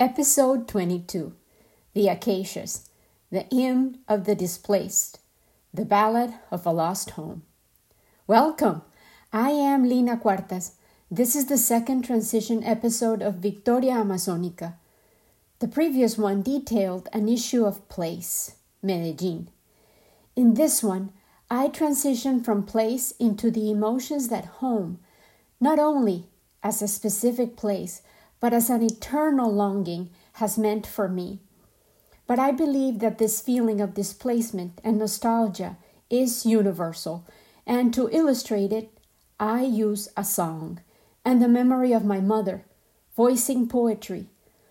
Episode 22 The Acacias, the Hymn of the Displaced, the Ballad of a Lost Home. Welcome! I am Lina Cuartas. This is the second transition episode of Victoria Amazonica. The previous one detailed an issue of place, Medellin. In this one, I transition from place into the emotions that home, not only as a specific place, but as an eternal longing has meant for me. But I believe that this feeling of displacement and nostalgia is universal, and to illustrate it, I use a song and the memory of my mother, voicing poetry,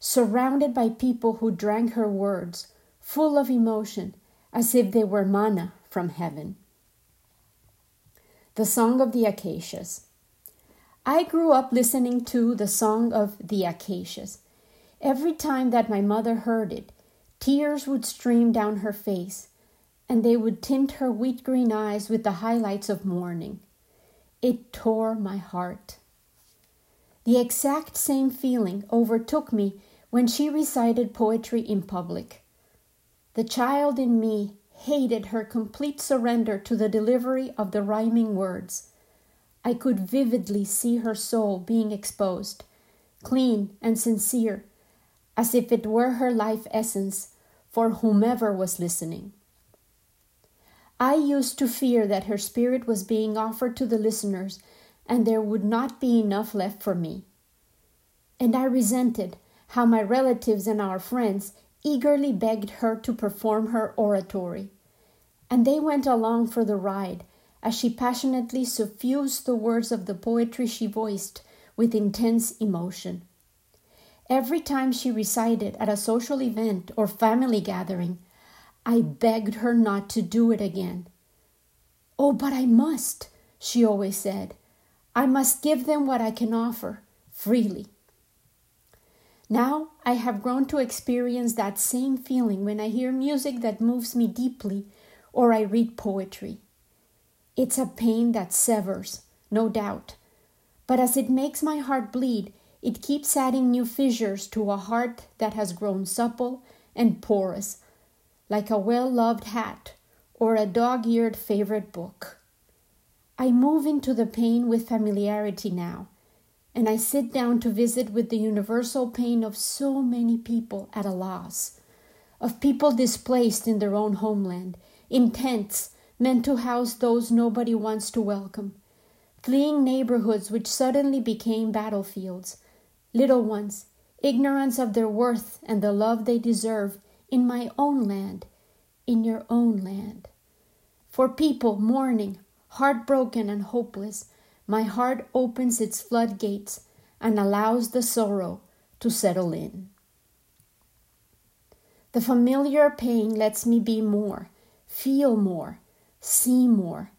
surrounded by people who drank her words, full of emotion, as if they were manna from heaven. The Song of the Acacias. I grew up listening to the Song of the Acacias. Every time that my mother heard it, tears would stream down her face, and they would tint her wheat green eyes with the highlights of mourning. It tore my heart. The exact same feeling overtook me when she recited poetry in public. The child in me hated her complete surrender to the delivery of the rhyming words. I could vividly see her soul being exposed, clean and sincere, as if it were her life essence for whomever was listening. I used to fear that her spirit was being offered to the listeners and there would not be enough left for me. And I resented how my relatives and our friends eagerly begged her to perform her oratory. And they went along for the ride as she passionately suffused the words of the poetry she voiced with intense emotion. Every time she recited at a social event or family gathering, I begged her not to do it again. Oh, but I must, she always said. I must give them what I can offer freely. Now I have grown to experience that same feeling when I hear music that moves me deeply or I read poetry. It's a pain that severs, no doubt. But as it makes my heart bleed, it keeps adding new fissures to a heart that has grown supple and porous, like a well loved hat or a dog eared favorite book. I move into the pain with familiarity now, and I sit down to visit with the universal pain of so many people at a loss, of people displaced in their own homeland, in tents meant to house those nobody wants to welcome, fleeing neighborhoods which suddenly became battlefields, little ones, ignorance of their worth and the love they deserve in my own land, in your own land. For people mourning, heartbroken, and hopeless, my heart opens its floodgates and allows the sorrow to settle in. The familiar pain lets me be more, feel more, see more.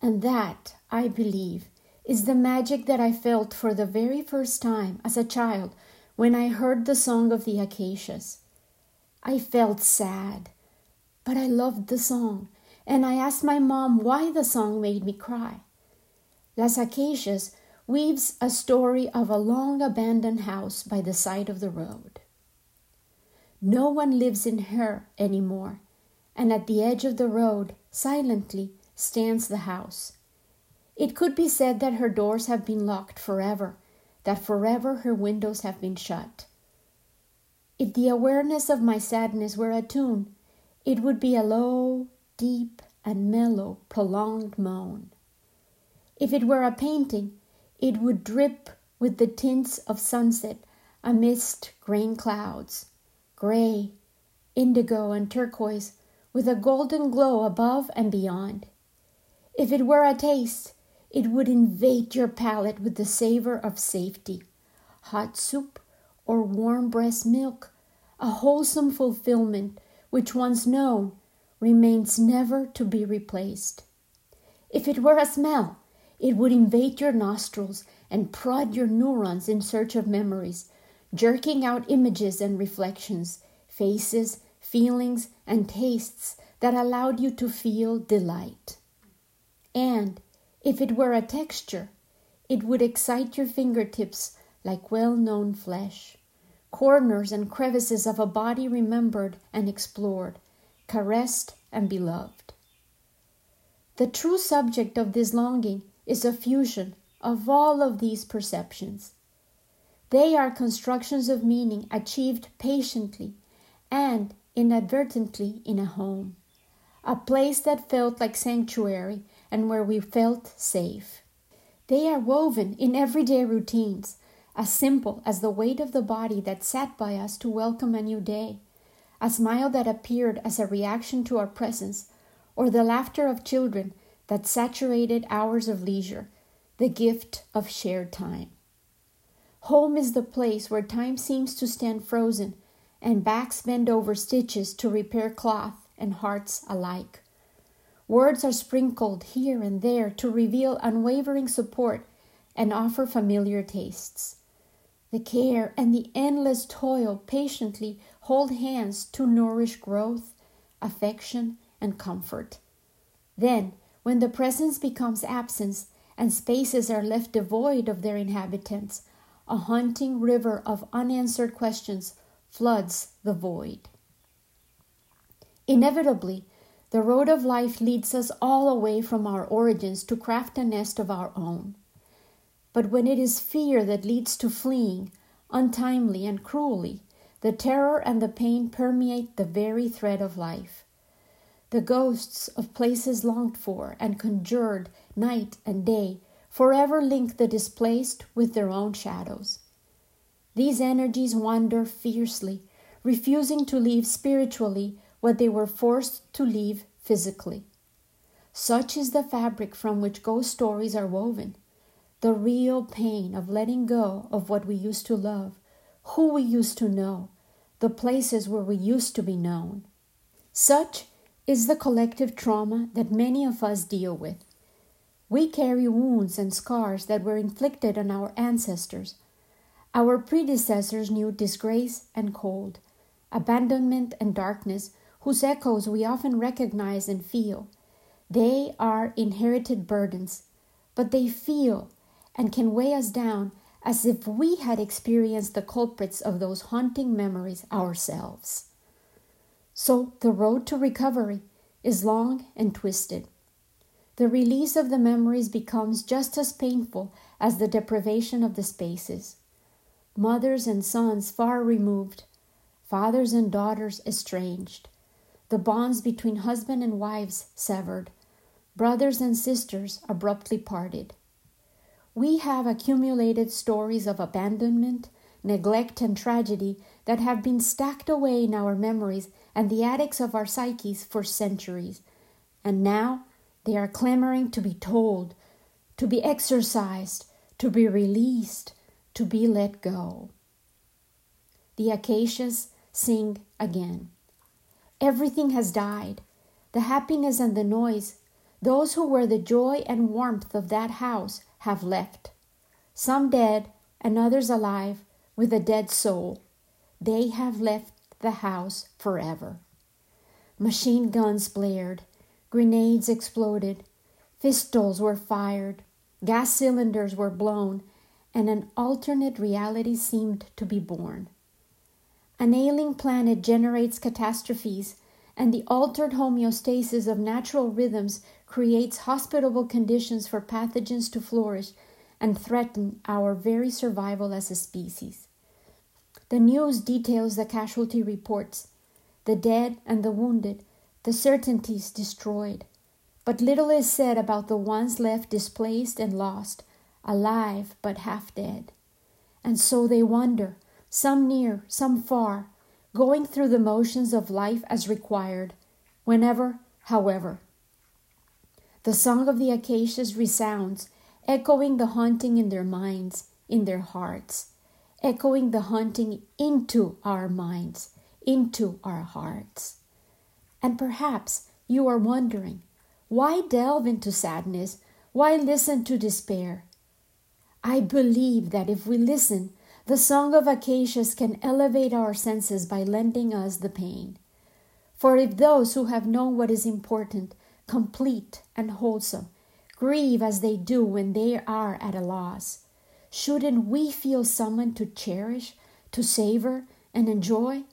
And that, I believe, is the magic that I felt for the very first time as a child when I heard the song of the acacias. I felt sad, but I loved the song, and I asked my mom why the song made me cry. Las Acacias weaves a story of a long abandoned house by the side of the road. No one lives in her anymore, and at the edge of the road, silently, stands the house. It could be said that her doors have been locked forever, that forever her windows have been shut. If the awareness of my sadness were a tune, it would be a low, deep, and mellow, prolonged moan. If it were a painting, it would drip with the tints of sunset amidst grain clouds, gray, indigo, and turquoise, with a golden glow above and beyond. If it were a taste, it would invade your palate with the savor of safety. Hot soup or warm breast milk, a wholesome fulfillment which once known remains never to be replaced. If it were a smell, it would invade your nostrils and prod your neurons in search of memories, jerking out images and reflections, faces, feelings, and tastes that allowed you to feel delight. And if it were a texture, it would excite your fingertips like well known flesh, corners and crevices of a body remembered and explored, caressed and beloved. The true subject of this longing is a fusion of all of these perceptions. They are constructions of meaning achieved patiently and inadvertently in a home, a place that felt like sanctuary and where we felt safe. They are woven in everyday routines, as simple as the weight of the body that sat by us to welcome a new day, a smile that appeared as a reaction to our presence, or the laughter of children that saturated hours of leisure, the gift of shared time. Home is the place where time seems to stand frozen and backs bend over stitches to repair cloth and hearts alike. Words are sprinkled here and there to reveal unwavering support and offer familiar tastes. The care and the endless toil patiently hold hands to nourish growth, affection, and comfort. Then, when the presence becomes absence and spaces are left devoid of their inhabitants, a haunting river of unanswered questions floods the void. Inevitably, the road of life leads us all away from our origins to craft a nest of our own. But when it is fear that leads to fleeing, untimely and cruelly, the terror and the pain permeate the very thread of life. The ghosts of places longed for and conjured night and day forever link the displaced with their own shadows. These energies wander fiercely, refusing to leave spiritually what they were forced to leave physically. Such is the fabric from which ghost stories are woven. The real pain of letting go of what we used to love, who we used to know, the places where we used to be known. Such is the collective trauma that many of us deal with. We carry wounds and scars that were inflicted on our ancestors. Our predecessors knew disgrace and cold, abandonment and darkness whose echoes we often recognize and feel. They are inherited burdens, but they feel and can weigh us down as if we had experienced the culprits of those haunting memories ourselves. So the road to recovery is long and twisted. The release of the memories becomes just as painful as the deprivation of the spaces. Mothers and sons far removed, fathers and daughters estranged, the bonds between husband and wives severed, brothers and sisters abruptly parted. We have accumulated stories of abandonment, neglect, and tragedy that have been stacked away in our memories and the attics of our psyches for centuries, and now they are clamoring to be told, to be exorcised, to be released, to be let go. The acacias sing again. Everything has died. The happiness and the noise, those who were the joy and warmth of that house, have left. Some dead, and others alive, with a dead soul. They have left the house forever. Machine guns blared, grenades exploded, pistols were fired, gas cylinders were blown, and an alternate reality seemed to be born. An ailing planet generates catastrophes, and the altered homeostasis of natural rhythms creates hospitable conditions for pathogens to flourish and threaten our very survival as a species. The news details the casualty reports, the dead and the wounded, the certainties destroyed. But little is said about the ones left displaced and lost, alive but half dead. And so they wander, some near, some far, going through the motions of life as required, whenever, however. The song of the acacias resounds, echoing the haunting in their minds, in their hearts, echoing the haunting into our minds, into our hearts. And perhaps you are wondering why delve into sadness? Why listen to despair? I believe that if we listen the Song of Acacias can elevate our senses by lending us the pain. For if those who have known what is important, complete, and wholesome grieve as they do when they are at a loss, shouldn't we feel summoned to cherish, to savor and enjoy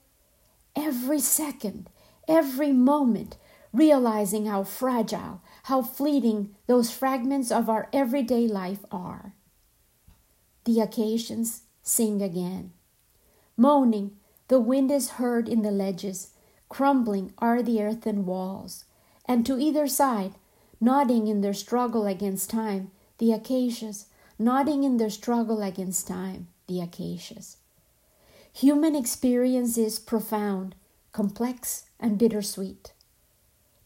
every second, every moment, realizing how fragile, how fleeting those fragments of our everyday life are. The acacias sing again. Moaning, the wind is heard in the ledges, crumbling are the earthen walls, and to either side, nodding in their struggle against time, the acacias, nodding in their struggle against time, the acacias. Human experience is profound, complex, and bittersweet.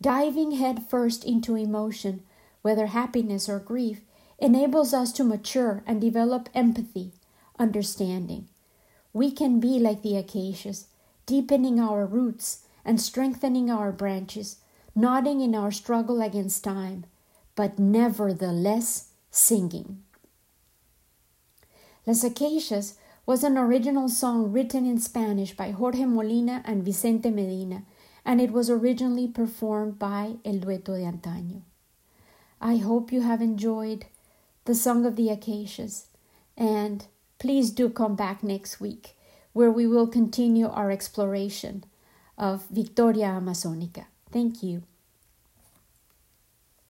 Diving headfirst into emotion, whether happiness or grief, enables us to mature and develop empathy, understanding. We can be like the acacias, deepening our roots and strengthening our branches, nodding in our struggle against time, but nevertheless singing. Las Acacias was an original song written in Spanish by Jorge Molina and Vicente Medina, and it was originally performed by El Dueto de Antaño. I hope you have enjoyed the Song of the Acacias, and please do come back next week where we will continue our exploration of Victoria Amazonica. Thank you.